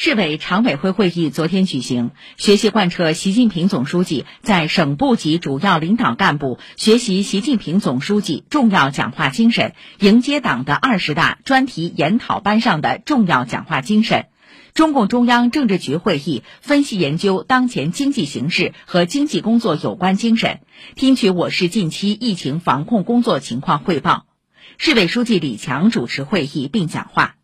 市委常委会会议昨天举行，学习贯彻习近平总书记在省部级主要领导干部学习习近平总书记重要讲话精神，迎接党的二十大专题研讨班上的重要讲话精神。中共中央政治局会议分析研究当前经济形势和经济工作有关精神，听取我市近期疫情防控工作情况汇报。市委书记李强主持会议并讲话。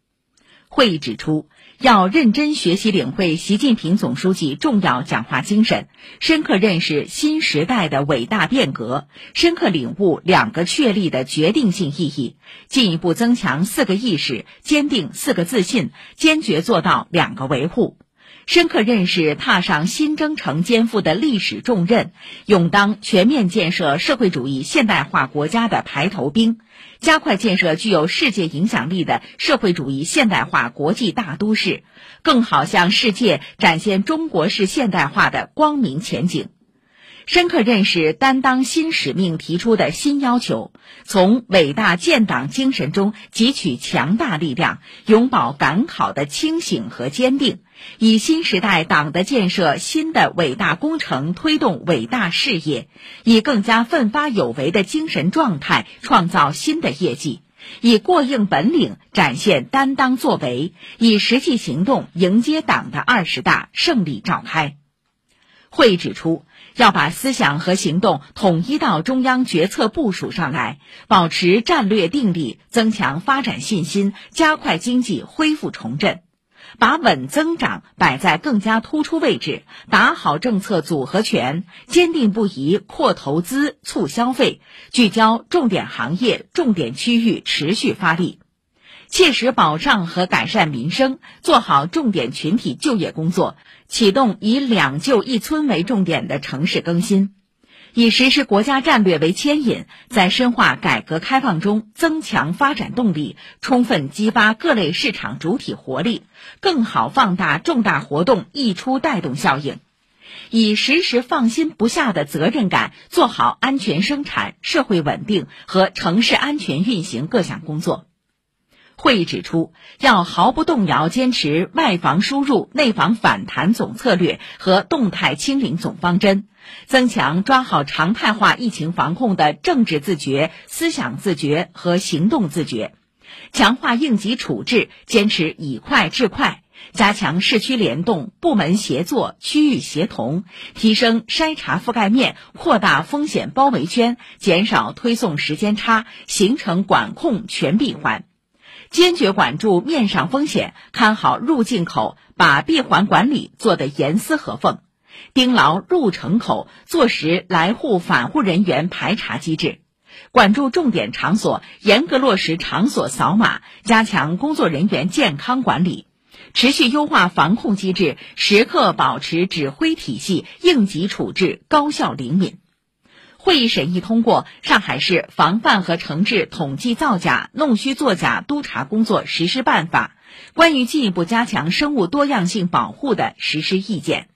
会议指出，要认真学习领会习近平总书记重要讲话精神，深刻认识新时代的伟大变革，深刻领悟“两个确立”的决定性意义，进一步增强“四个意识”，坚定“四个自信”，坚决做到“两个维护”。深刻认识踏上新征程肩负的历史重任，勇当全面建设社会主义现代化国家的排头兵，加快建设具有世界影响力的社会主义现代化国际大都市，更好向世界展现中国式现代化的光明前景。深刻认识担当新使命提出的新要求，从伟大建党精神中汲取强大力量，永葆赶考的清醒和坚定，以新时代党的建设新的伟大工程推动伟大事业，以更加奋发有为的精神状态创造新的业绩，以过硬本领展现担当作为，以实际行动迎接党的二十大胜利召开。会议指出，要把思想和行动统一到中央决策部署上来，保持战略定力，增强发展信心，加快经济恢复重振，把稳增长摆在更加突出位置，打好政策组合拳，坚定不移扩投资、促消费，聚焦重点行业、重点区域，持续发力。切实保障和改善民生，做好重点群体就业工作，启动以两就一村为重点的城市更新，以实施国家战略为牵引，在深化改革开放中增强发展动力，充分激发各类市场主体活力，更好放大重大活动溢出带动效应，以时时放心不下的责任感，做好安全生产、社会稳定和城市安全运行各项工作。会议指出，要毫不动摇坚持外防输入、内防反弹总策略和动态清零总方针，增强抓好常态化疫情防控的政治自觉、思想自觉和行动自觉，强化应急处置，坚持以快治快，加强市区联动、部门协作、区域协同，提升筛查覆盖面，扩大风险包围圈，减少推送时间差，形成管控全闭环。坚决管住面上风险，看好入境口，把闭环管理做得严丝合缝，盯牢入城口，坐实来沪返沪人员排查机制，管住重点场所，严格落实场所扫码，加强工作人员健康管理，持续优化防控机制，时刻保持指挥体系，应急处置高效灵敏。会议审议通过《上海市防范和惩治统计造假、弄虚作假督查工作实施办法》，关于进一步加强生物多样性保护的实施意见。